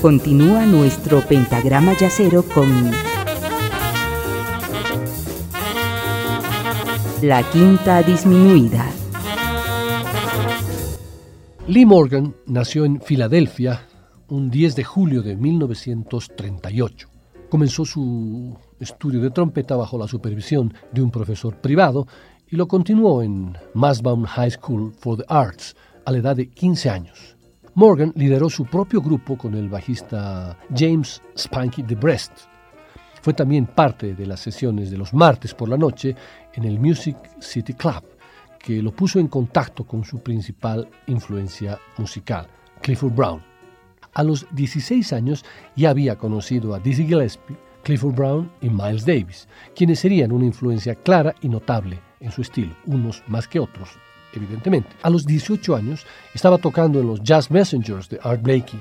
Continúa nuestro pentagrama yacero con la quinta disminuida. Lee Morgan nació en Filadelfia un 10 de julio de 1938. Comenzó su estudio de trompeta bajo la supervisión de un profesor privado y lo continuó en Masbaum High School for the Arts a la edad de 15 años. Morgan lideró su propio grupo con el bajista James Spanky DeBrest. Fue también parte de las sesiones de los martes por la noche en el Music City Club, que lo puso en contacto con su principal influencia musical, Clifford Brown. A los 16 años ya había conocido a Dizzy Gillespie, Clifford Brown y Miles Davis, quienes serían una influencia clara y notable en su estilo, unos más que otros, evidentemente. A los 18 años estaba tocando en los Jazz Messengers de Art Blakey,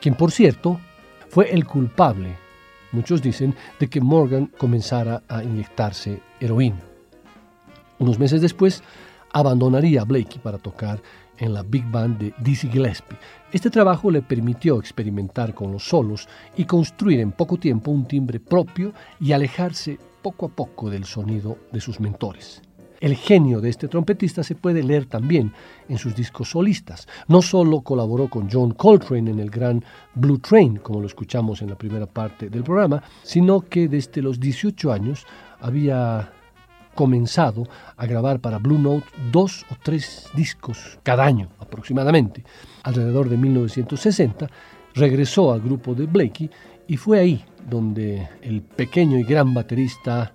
quien por cierto fue el culpable, muchos dicen, de que Morgan comenzara a inyectarse heroína. Unos meses después abandonaría a Blakey para tocar en la big band de Dizzy Gillespie. Este trabajo le permitió experimentar con los solos y construir en poco tiempo un timbre propio y alejarse poco a poco del sonido de sus mentores. El genio de este trompetista se puede leer también en sus discos solistas. No solo colaboró con John Coltrane en el gran Blue Train, como lo escuchamos en la primera parte del programa, sino que desde los 18 años había comenzado a grabar para Blue Note dos o tres discos cada año aproximadamente. Alrededor de 1960 regresó al grupo de Blakey y fue ahí donde el pequeño y gran baterista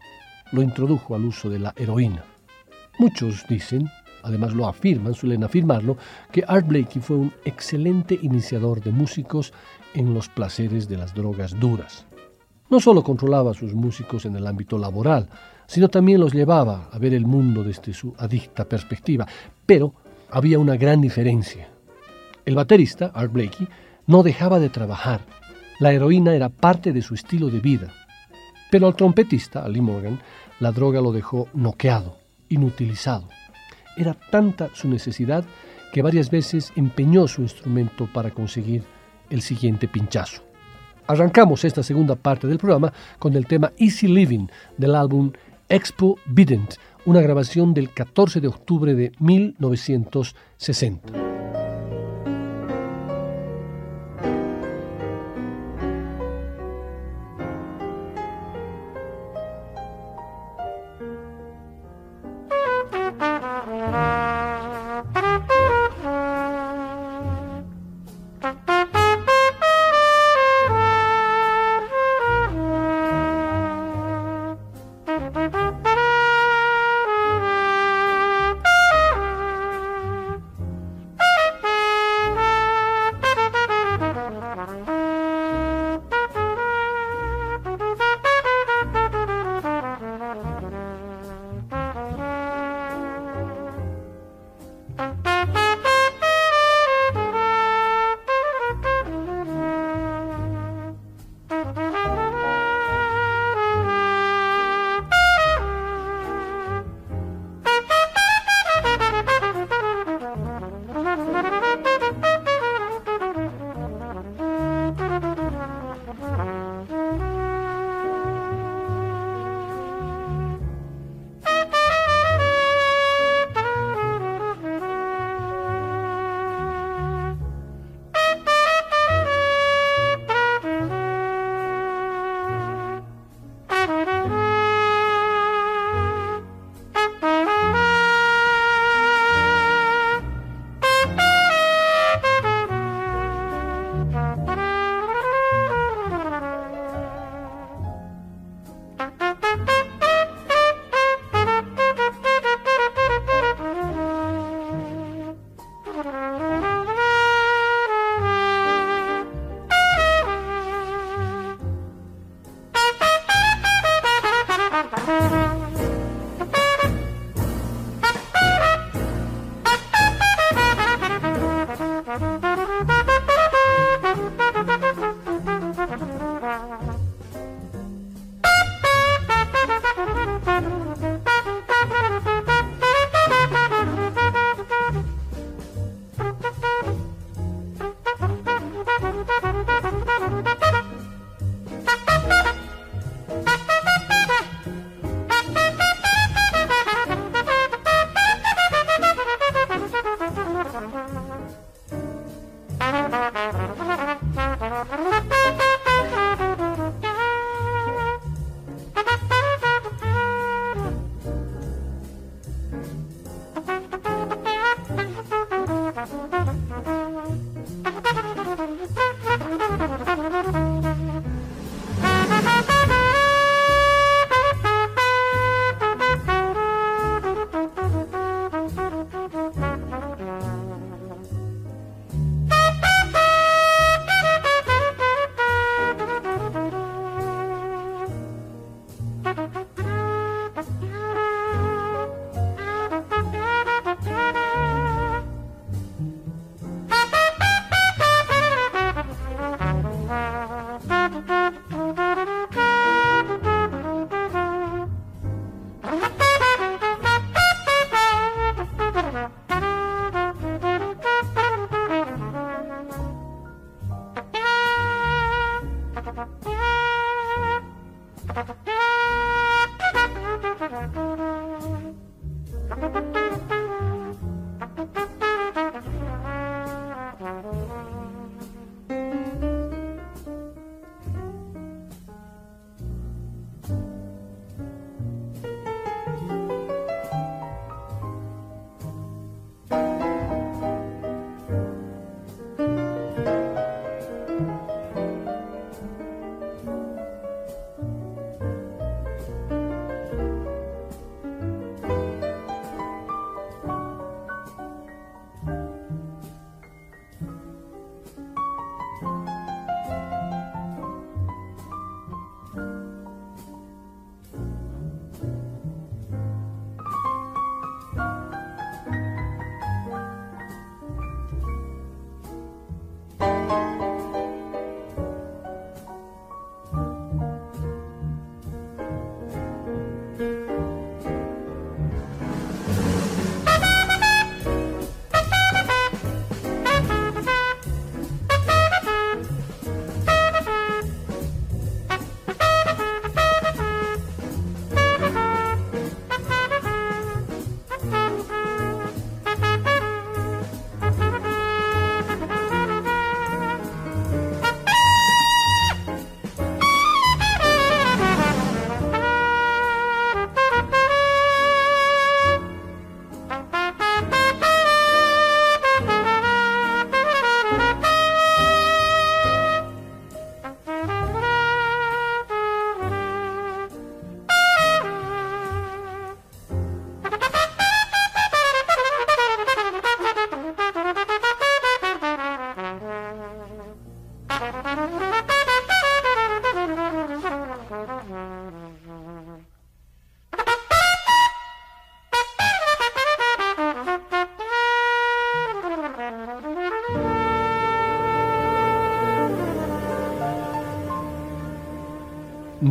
lo introdujo al uso de la heroína. Muchos dicen, además lo afirman, suelen afirmarlo, que Art Blakey fue un excelente iniciador de músicos en los placeres de las drogas duras. No solo controlaba a sus músicos en el ámbito laboral, sino también los llevaba a ver el mundo desde su adicta perspectiva. Pero había una gran diferencia. El baterista, Art Blakey, no dejaba de trabajar. La heroína era parte de su estilo de vida. Pero al trompetista, a Lee Morgan, la droga lo dejó noqueado, inutilizado. Era tanta su necesidad que varias veces empeñó su instrumento para conseguir el siguiente pinchazo. Arrancamos esta segunda parte del programa con el tema Easy Living del álbum Expo Bident, una grabación del 14 de octubre de 1960.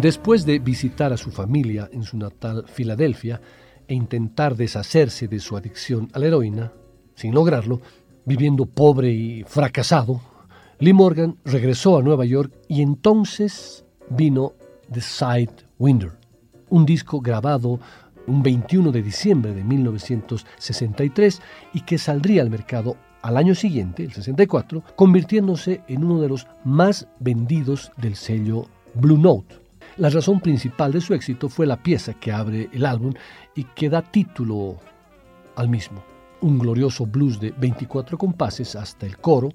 Después de visitar a su familia en su natal Filadelfia e intentar deshacerse de su adicción a la heroína, sin lograrlo, viviendo pobre y fracasado, Lee Morgan regresó a Nueva York y entonces vino The Sidewinder, un disco grabado un 21 de diciembre de 1963 y que saldría al mercado al año siguiente, el 64, convirtiéndose en uno de los más vendidos del sello Blue Note. La razón principal de su éxito fue la pieza que abre el álbum y que da título al mismo. Un glorioso blues de 24 compases hasta el coro,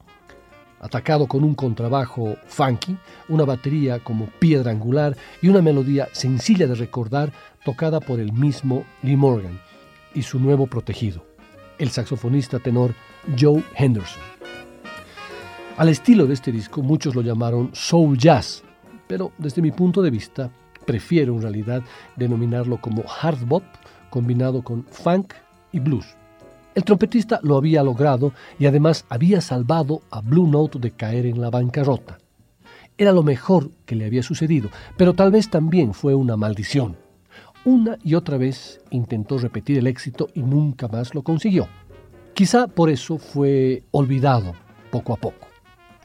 atacado con un contrabajo funky, una batería como piedra angular y una melodía sencilla de recordar tocada por el mismo Lee Morgan y su nuevo protegido, el saxofonista tenor Joe Henderson. Al estilo de este disco muchos lo llamaron soul jazz, pero desde mi punto de vista prefiero en realidad denominarlo como hard bop combinado con funk y blues. El trompetista lo había logrado y además había salvado a Blue Note de caer en la bancarrota. Era lo mejor que le había sucedido, pero tal vez también fue una maldición. Una y otra vez intentó repetir el éxito y nunca más lo consiguió. Quizá por eso fue olvidado poco a poco.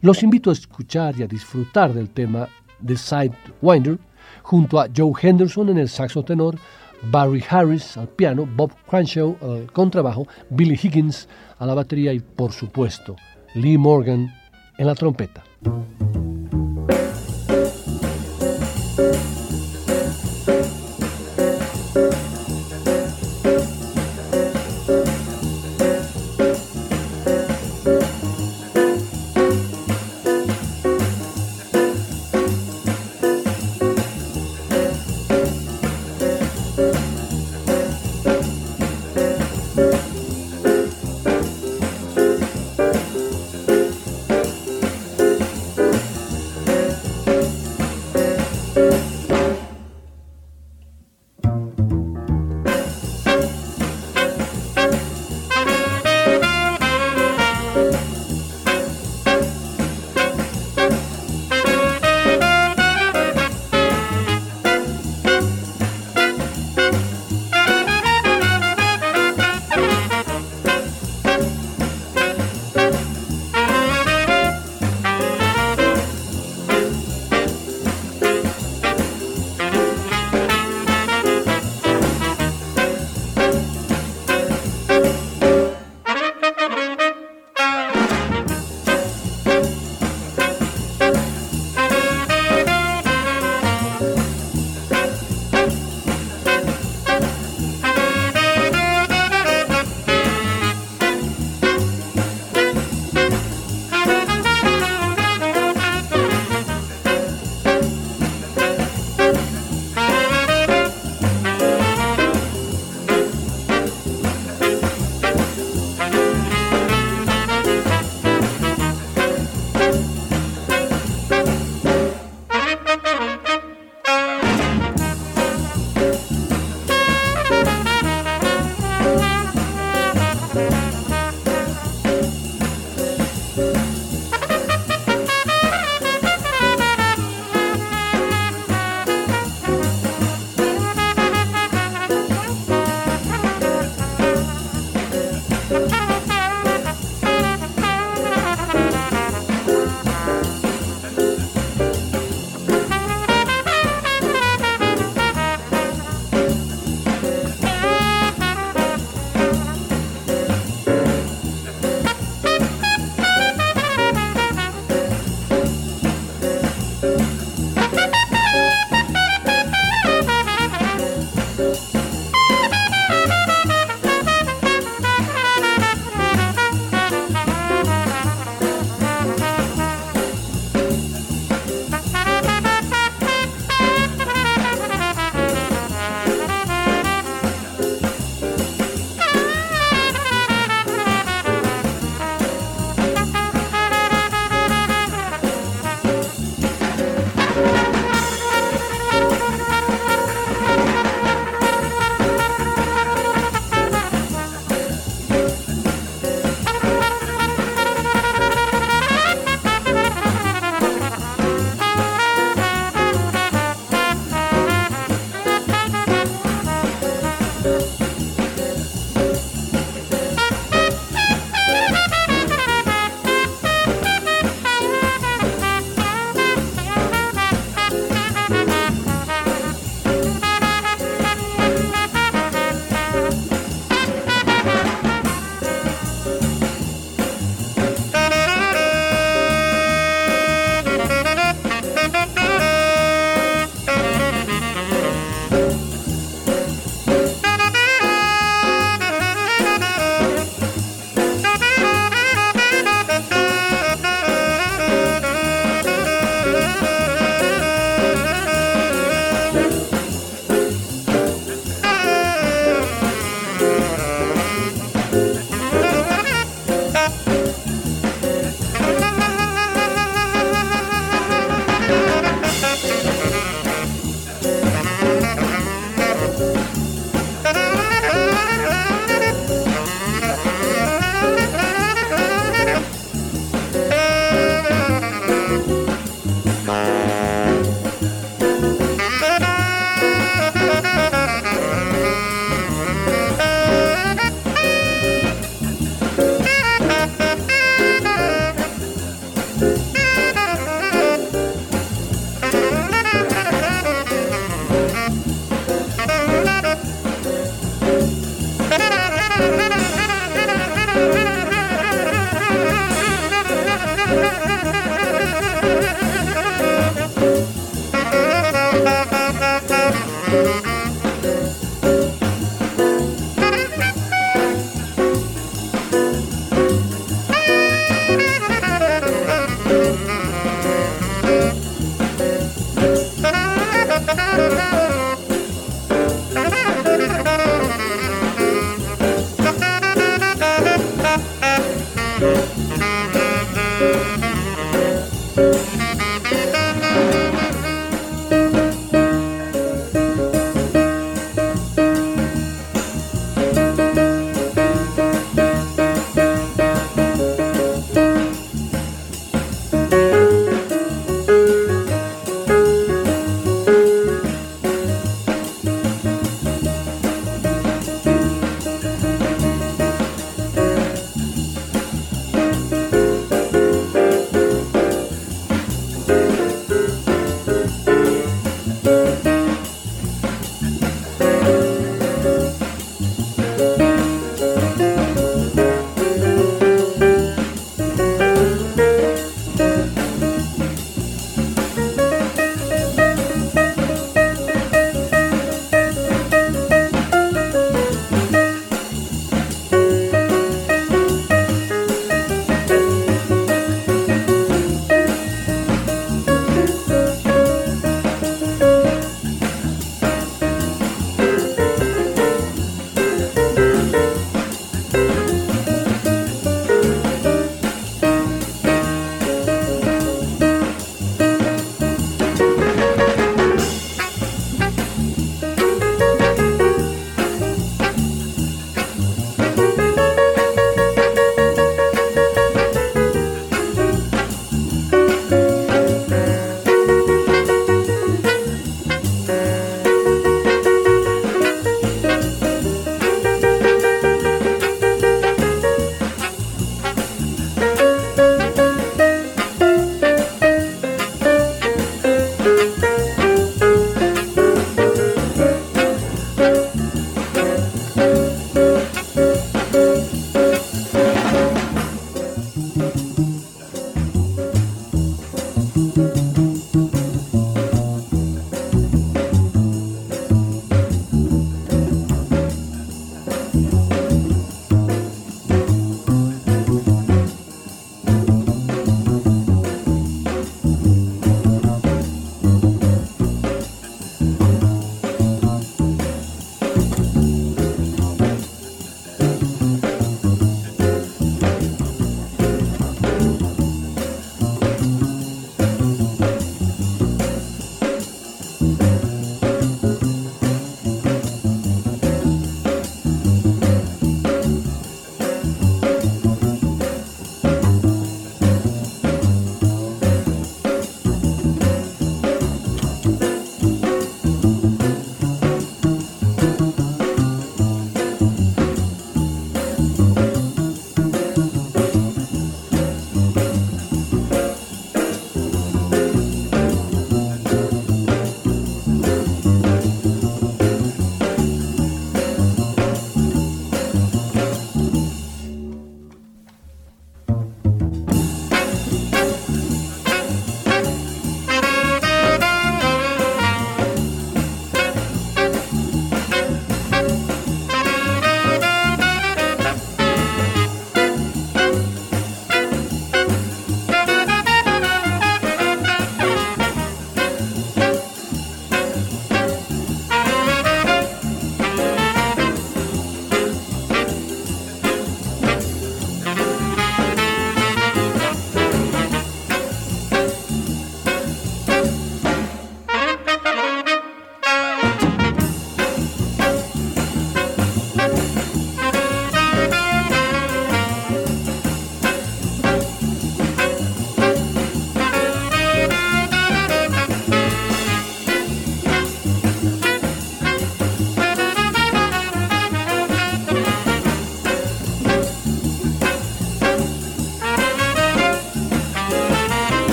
Los invito a escuchar y a disfrutar del tema The Sidewinder, junto a Joe Henderson en el saxo tenor, Barry Harris al piano, Bob Crenshaw al contrabajo, Billy Higgins a la batería y, por supuesto, Lee Morgan en la trompeta.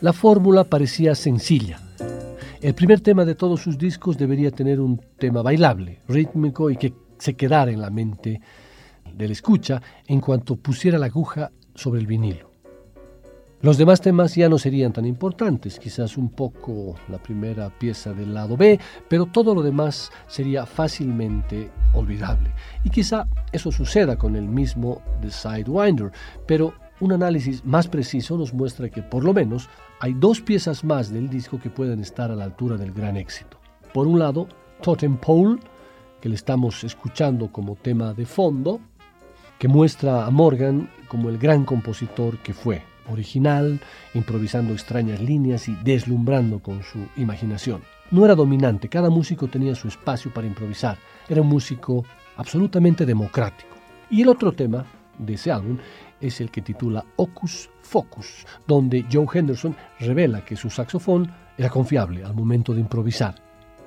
La fórmula parecía sencilla. El primer tema de todos sus discos debería tener un tema bailable, rítmico y que se quedara en la mente del escucha en cuanto pusiera la aguja sobre el vinilo. Los demás temas ya no serían tan importantes, quizás un poco la primera pieza del lado B, pero todo lo demás sería fácilmente olvidable. Y quizá eso suceda con el mismo The Sidewinder, pero un análisis más preciso nos muestra que por lo menos hay dos piezas más del disco que pueden estar a la altura del gran éxito. Por un lado, Totem Pole, que le estamos escuchando como tema de fondo, que muestra a Morgan como el gran compositor que fue original, improvisando extrañas líneas y deslumbrando con su imaginación. No era dominante, cada músico tenía su espacio para improvisar, era un músico absolutamente democrático. Y el otro tema de ese álbum es el que titula Ocus Focus, donde Joe Henderson revela que su saxofón era confiable al momento de improvisar,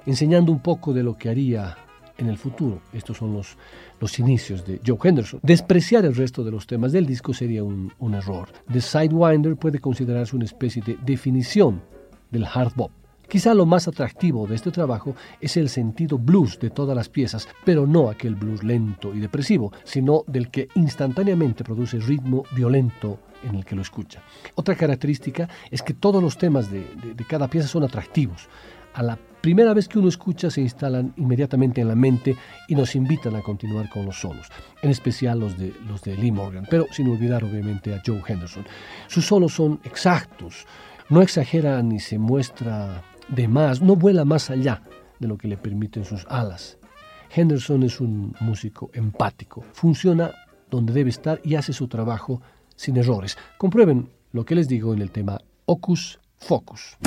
enseñando un poco de lo que haría en el futuro. Estos son los, los inicios de Joe Henderson. Despreciar el resto de los temas del disco sería un, un error. The Sidewinder puede considerarse una especie de definición del hard bop. Quizá lo más atractivo de este trabajo es el sentido blues de todas las piezas, pero no aquel blues lento y depresivo, sino del que instantáneamente produce ritmo violento en el que lo escucha. Otra característica es que todos los temas de, de, cada pieza son atractivos a la primera vez que uno escucha se instalan inmediatamente en la mente y nos invitan a continuar con los solos, en especial los de, los de Lee Morgan, pero sin olvidar obviamente a Joe Henderson. Sus solos son exactos, no exagera ni se muestra de más, no vuela más allá de lo que le permiten sus alas. Henderson es un músico empático, funciona donde debe estar y hace su trabajo sin errores. Comprueben lo que les digo en el tema Ocus Focus.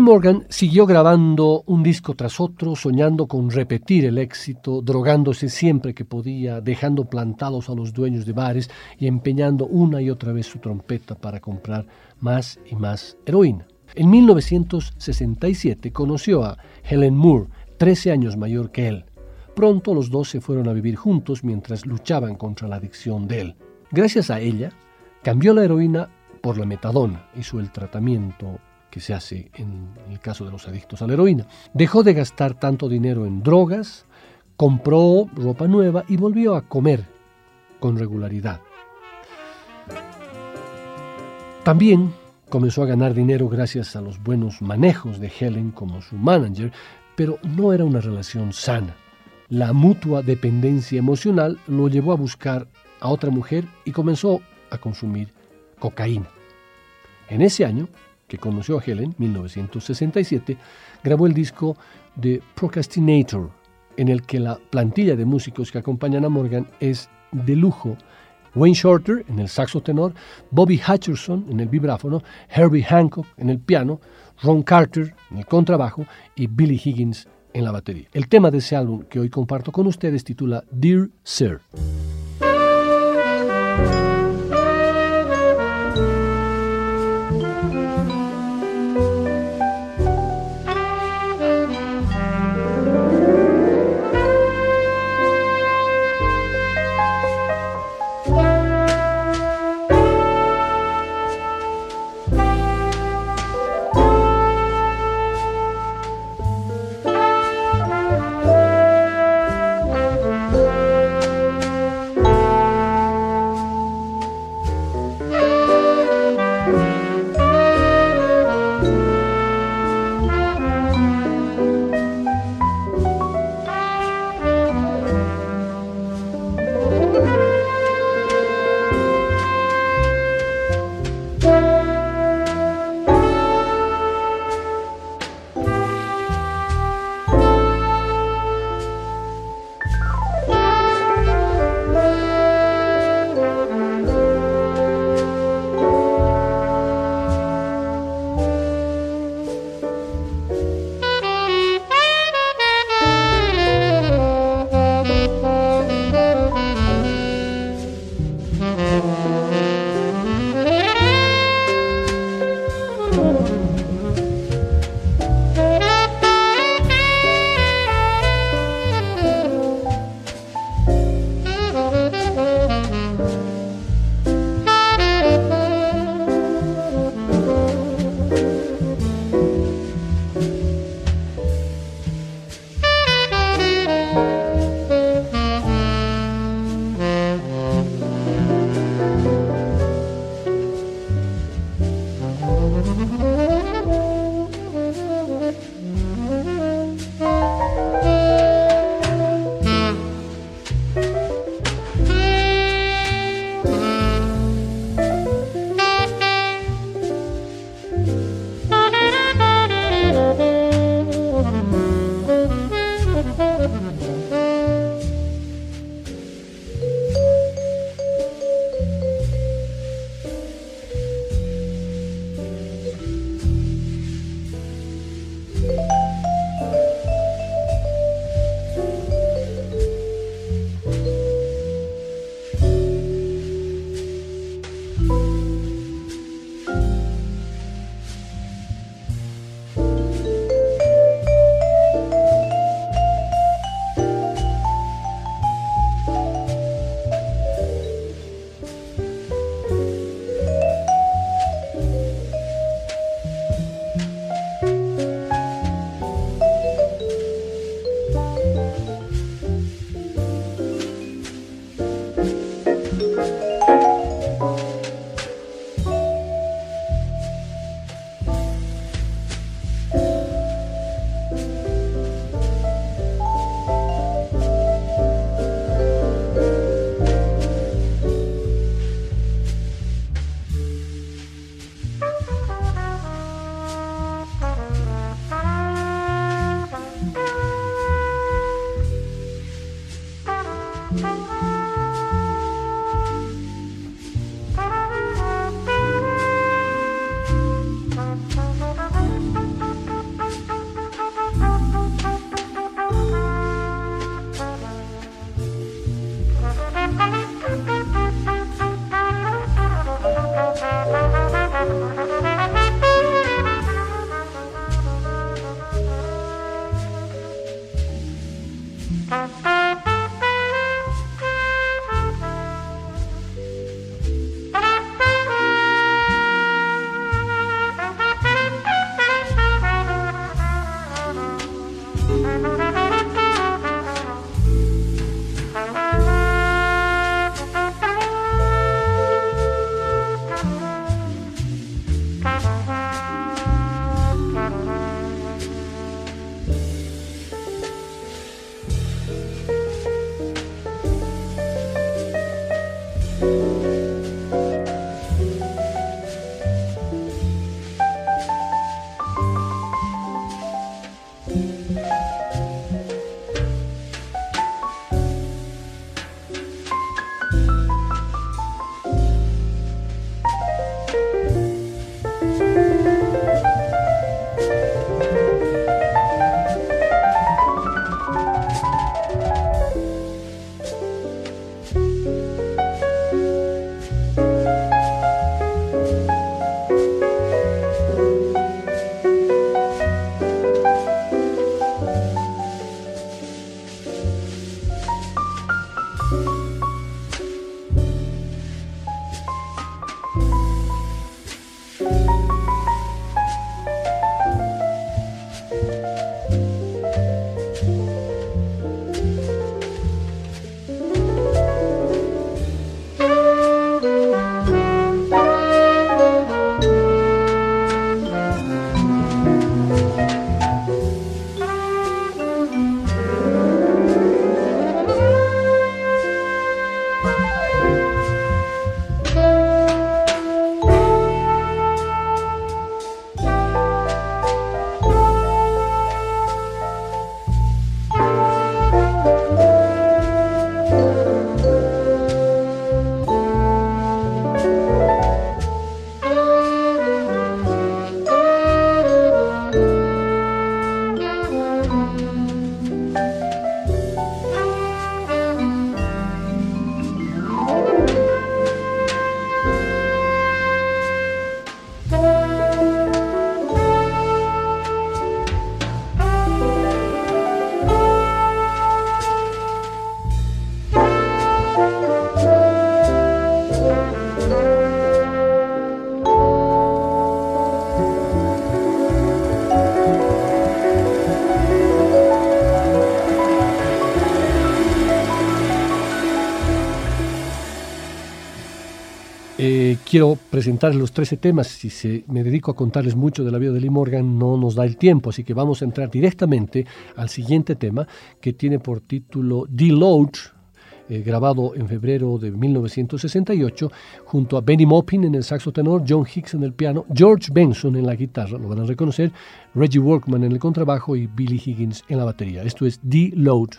Morgan siguió grabando un disco tras otro, soñando con repetir el éxito, drogándose siempre que podía, dejando plantados a los dueños de bares y empeñando una y otra vez su trompeta para comprar más y más heroína. En 1967 conoció a Helen Moore, 13 años mayor que él. Pronto los dos se fueron a vivir juntos mientras luchaban contra la adicción de él. Gracias a ella, cambió la heroína por la metadona, hizo el tratamiento que se hace en el caso de los adictos a la heroína. Dejó de gastar tanto dinero en drogas, compró ropa nueva y volvió a comer con regularidad. También comenzó a ganar dinero gracias a los buenos manejos de Helen como su manager, pero no era una relación sana. La mutua dependencia emocional lo llevó a buscar a otra mujer y comenzó a consumir cocaína. En ese año, que conoció a Helen, 1967, grabó el disco The Procrastinator, en el que la plantilla de músicos que acompañan a Morgan es de lujo. Wayne Shorter en el saxo tenor, Bobby Hutcherson en el vibráfono, Herbie Hancock en el piano, Ron Carter en el contrabajo y Billy Higgins en la batería. El tema de ese álbum que hoy comparto con ustedes titula Dear Sir. Quiero presentarles los 13 temas. Si se, me dedico a contarles mucho de la vida de Lee Morgan, no nos da el tiempo, así que vamos a entrar directamente al siguiente tema que tiene por título Deload, eh, grabado en febrero de 1968, junto a Benny Maupin en el saxo tenor, John Hicks en el piano, George Benson en la guitarra, lo van a reconocer, Reggie Workman en el contrabajo y Billy Higgins en la batería. Esto es Deload.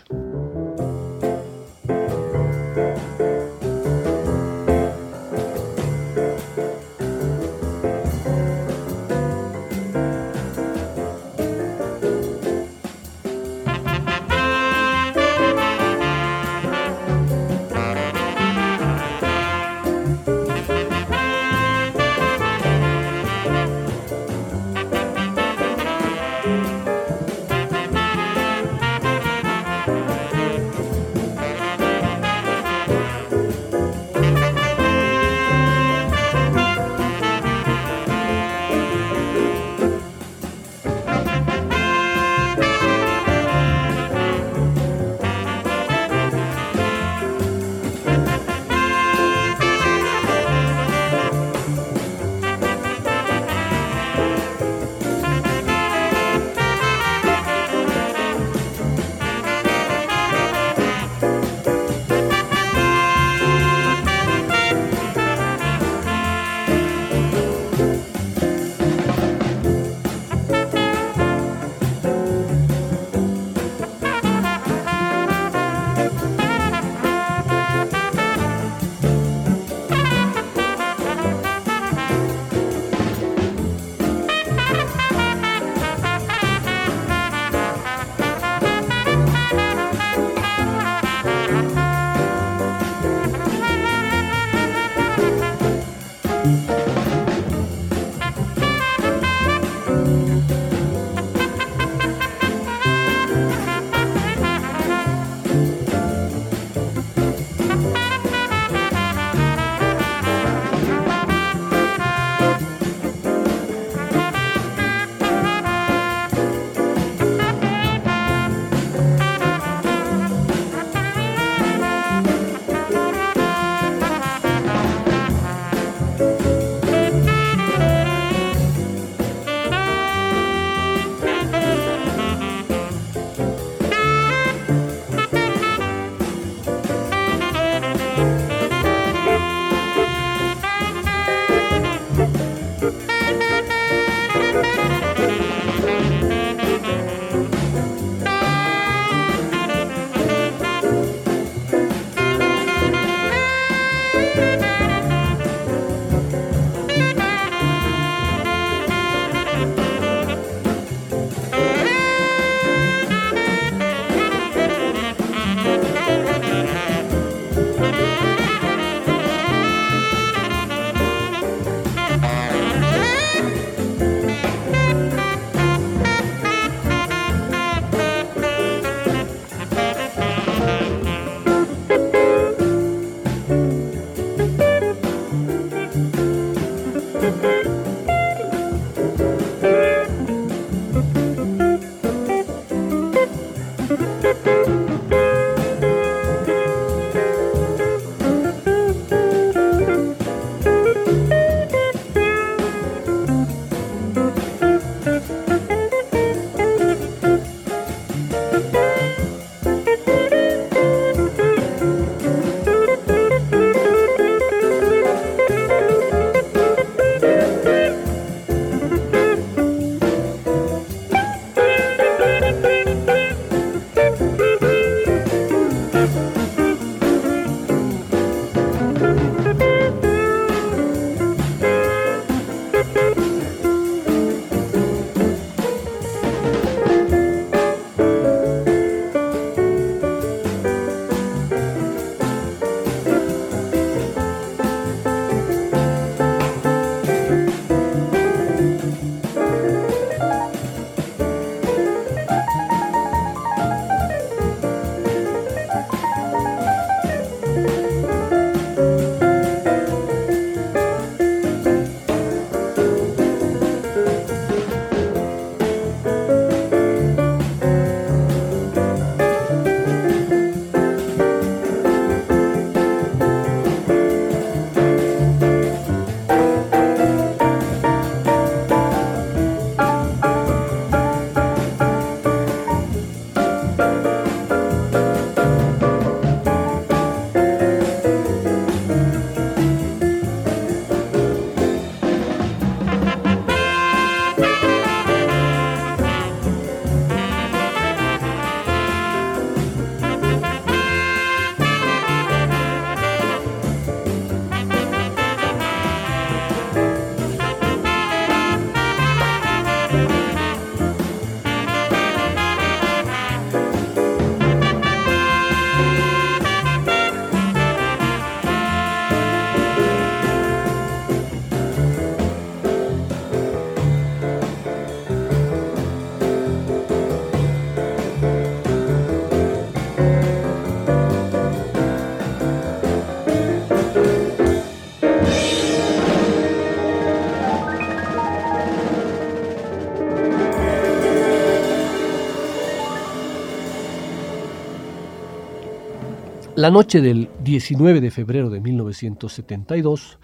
La noche del 19 de febrero de 1972,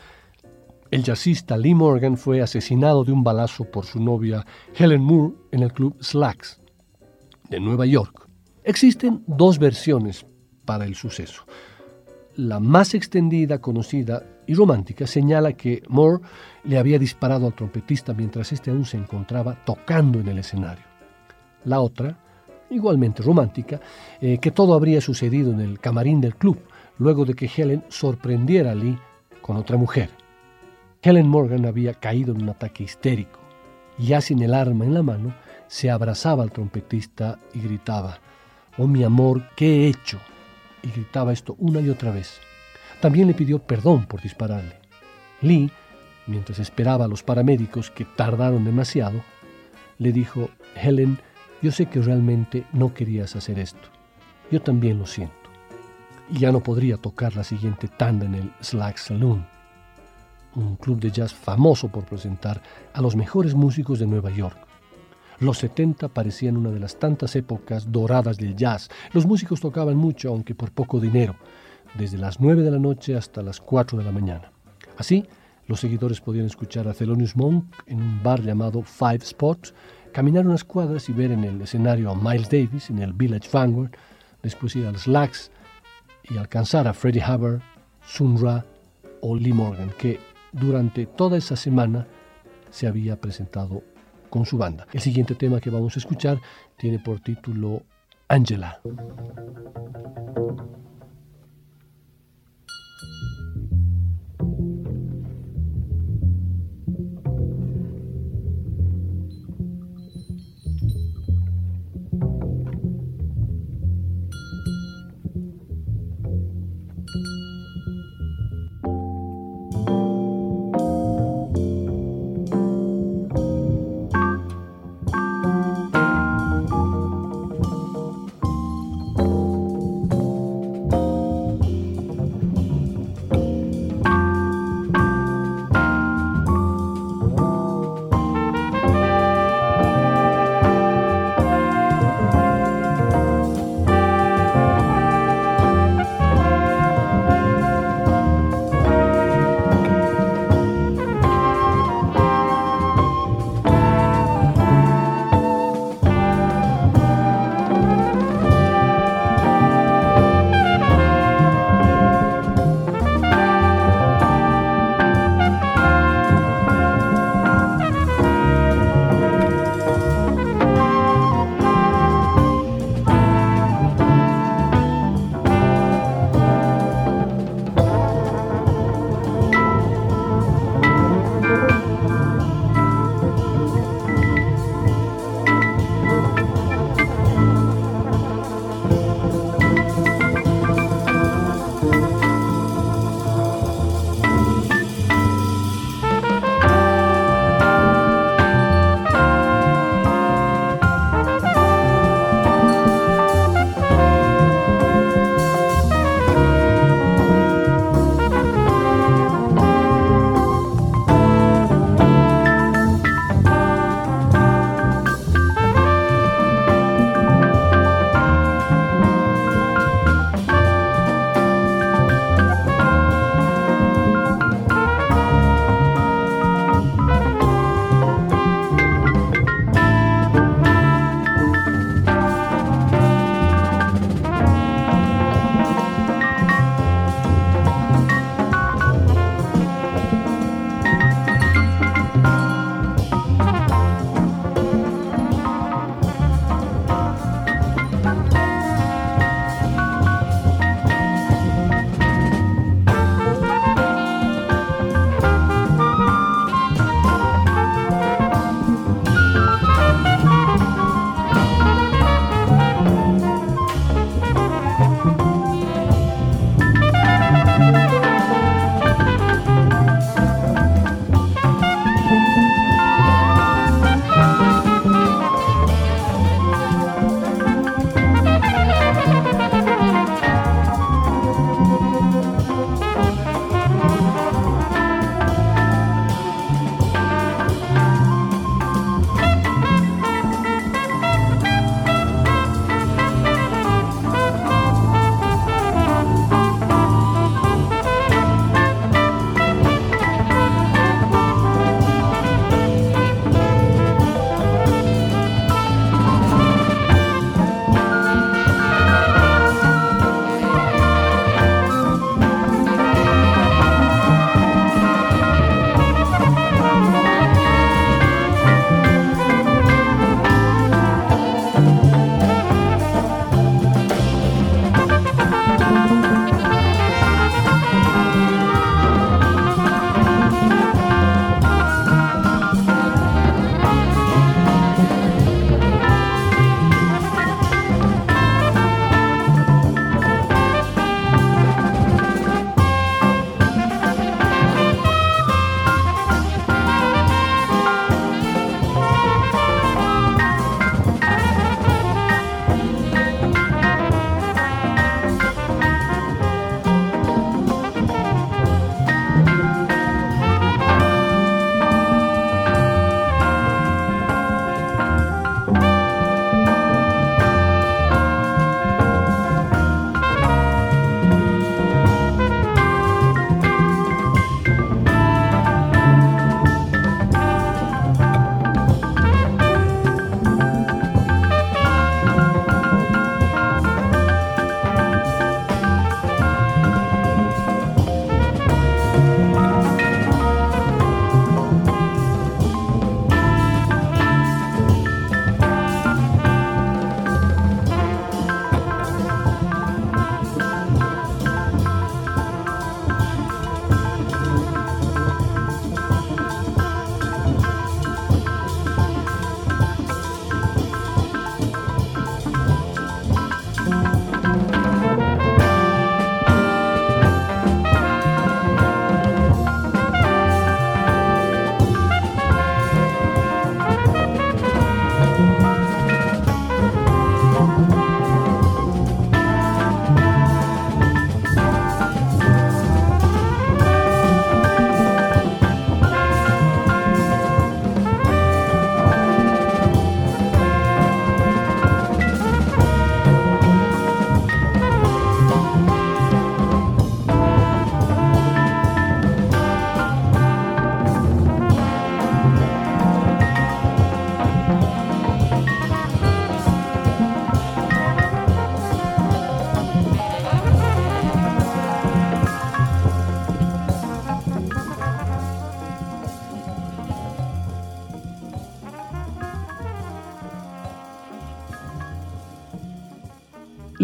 el jazzista Lee Morgan fue asesinado de un balazo por su novia Helen Moore en el club Slacks de Nueva York. Existen dos versiones para el suceso. La más extendida, conocida y romántica señala que Moore le había disparado al trompetista mientras éste aún se encontraba tocando en el escenario. La otra, igualmente romántica, eh, que todo habría sucedido en el camarín del club, luego de que Helen sorprendiera a Lee con otra mujer. Helen Morgan había caído en un ataque histérico ya sin el arma en la mano, se abrazaba al trompetista y gritaba, Oh mi amor, ¿qué he hecho? Y gritaba esto una y otra vez. También le pidió perdón por dispararle. Lee, mientras esperaba a los paramédicos que tardaron demasiado, le dijo, Helen, yo sé que realmente no querías hacer esto. Yo también lo siento. Y ya no podría tocar la siguiente tanda en el Slack Saloon un club de jazz famoso por presentar a los mejores músicos de Nueva York. Los 70 parecían una de las tantas épocas doradas del jazz. Los músicos tocaban mucho, aunque por poco dinero, desde las 9 de la noche hasta las 4 de la mañana. Así, los seguidores podían escuchar a Thelonious Monk en un bar llamado Five Spots, caminar unas cuadras y ver en el escenario a Miles Davis en el Village Vanguard, después ir al Slacks y alcanzar a Freddie Hubbard, Sun Ra o Lee Morgan, que durante toda esa semana se había presentado con su banda. El siguiente tema que vamos a escuchar tiene por título Angela.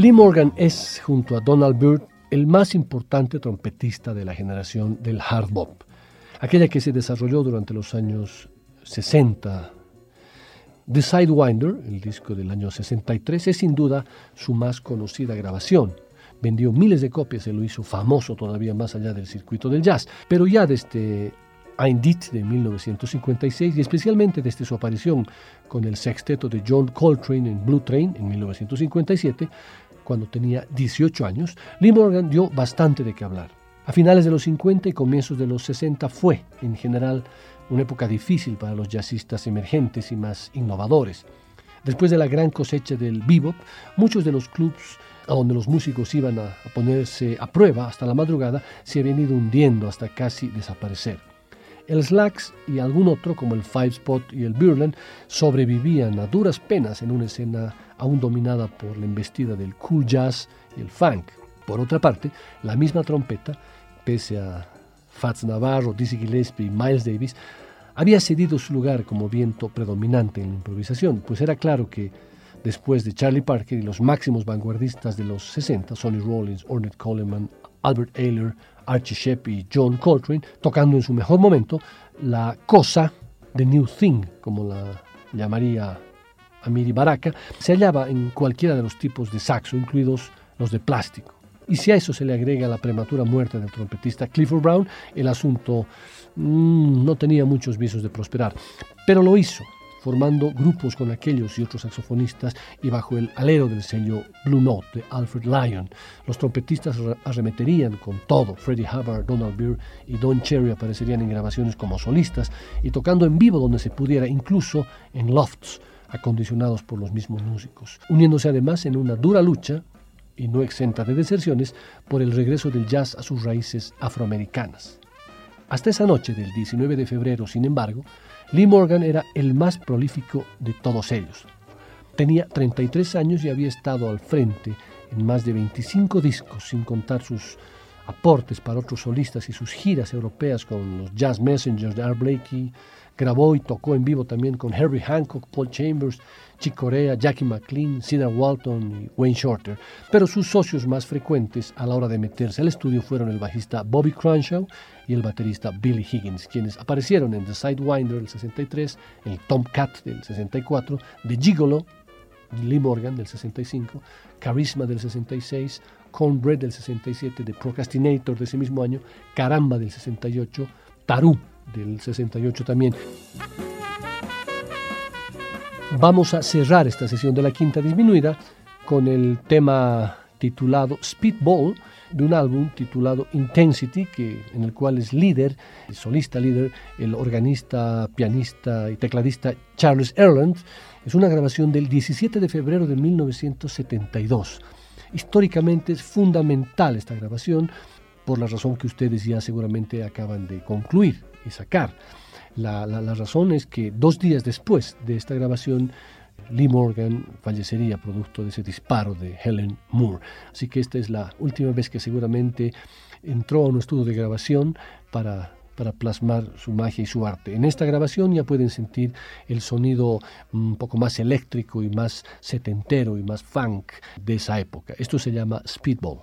Lee Morgan es, junto a Donald Byrd, el más importante trompetista de la generación del hard bop, aquella que se desarrolló durante los años 60. The Sidewinder, el disco del año 63, es sin duda su más conocida grabación. Vendió miles de copias y lo hizo famoso todavía más allá del circuito del jazz, pero ya desde Ein Dit de 1956 y especialmente desde su aparición con el sexteto de John Coltrane en Blue Train en 1957, cuando tenía 18 años, Lee Morgan dio bastante de qué hablar. A finales de los 50 y comienzos de los 60 fue, en general, una época difícil para los jazzistas emergentes y más innovadores. Después de la gran cosecha del bebop, muchos de los clubs a donde los músicos iban a, ponerse a prueba hasta la madrugada se habían ido hundiendo hasta casi desaparecer. El Slacks y algún otro, como el Five Spot y el Burland, sobrevivían a duras penas en una escena aún dominada por la embestida del cool jazz y el funk. Por otra parte, la misma trompeta, pese a Fats Navarro, Dizzy Gillespie y Miles Davis, había cedido su lugar como viento predominante en la improvisación, pues era claro que después de Charlie Parker y los máximos vanguardistas de los 60, Sonny Rollins, Ornette Coleman, Albert Ayler, Archie Shepp y John Coltrane, tocando en su mejor momento la cosa de New Thing, como la llamaría Amiri Baraka, se hallaba en cualquiera de los tipos de saxo, incluidos los de plástico. Y si a eso se le agrega la prematura muerte del trompetista Clifford Brown, el asunto mm, no tenía muchos visos de prosperar. Pero lo hizo, formando grupos con aquellos y otros saxofonistas y bajo el alero del sello Blue Note de Alfred Lyon. Los trompetistas arremeterían con todo. Freddie Hubbard, Donald Byrd y Don Cherry aparecerían en grabaciones como solistas y tocando en vivo donde se pudiera, incluso en lofts acondicionados por los mismos músicos, uniéndose además en una dura lucha y no exenta de deserciones por el regreso del jazz a sus raíces afroamericanas. Hasta esa noche del 19 de febrero, sin embargo, Lee Morgan era el más prolífico de todos ellos. Tenía 33 años y había estado al frente en más de 25 discos, sin contar sus aportes para otros solistas y sus giras europeas con los Jazz Messengers de Art Blakey. Grabó y tocó en vivo también con Herbie Hancock, Paul Chambers, Chick Corea, Jackie McLean, Cedar Walton y Wayne Shorter. Pero sus socios más frecuentes a la hora de meterse al estudio fueron el bajista Bobby Crenshaw y el baterista Billy Higgins, quienes aparecieron en The Sidewinder del 63, el Tomcat del 64, The Gigolo, Lee Morgan del 65, Charisma del 66, Cornbread del 67, The Procrastinator de ese mismo año, Caramba del 68, Tarú del 68 también. Vamos a cerrar esta sesión de la quinta disminuida con el tema titulado Speedball de un álbum titulado Intensity, que, en el cual es líder, solista líder, el organista, pianista y tecladista Charles Erland. Es una grabación del 17 de febrero de 1972. Históricamente es fundamental esta grabación por la razón que ustedes ya seguramente acaban de concluir y sacar. La, la razón es que dos días después de esta grabación Lee Morgan fallecería producto de ese disparo de Helen Moore. Así que esta es la última vez que seguramente entró a un estudio de grabación para, para plasmar su magia y su arte. En esta grabación ya pueden sentir el sonido un poco más eléctrico y más setentero y más funk de esa época. Esto se llama Speedball.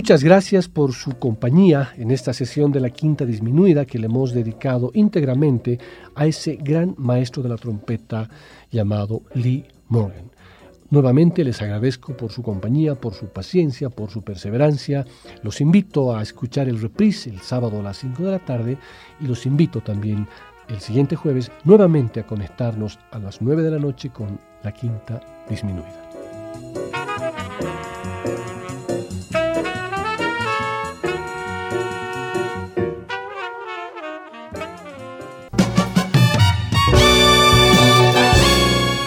Muchas gracias por su compañía en esta sesión de la quinta disminuida que le hemos dedicado íntegramente a ese gran maestro de la trompeta llamado Lee Morgan. Nuevamente les agradezco por su compañía, por su paciencia, por su perseverancia. Los invito a escuchar el reprise el sábado a las 5 de la tarde y los invito también el siguiente jueves nuevamente a conectarnos a las 9 de la noche con la quinta disminuida.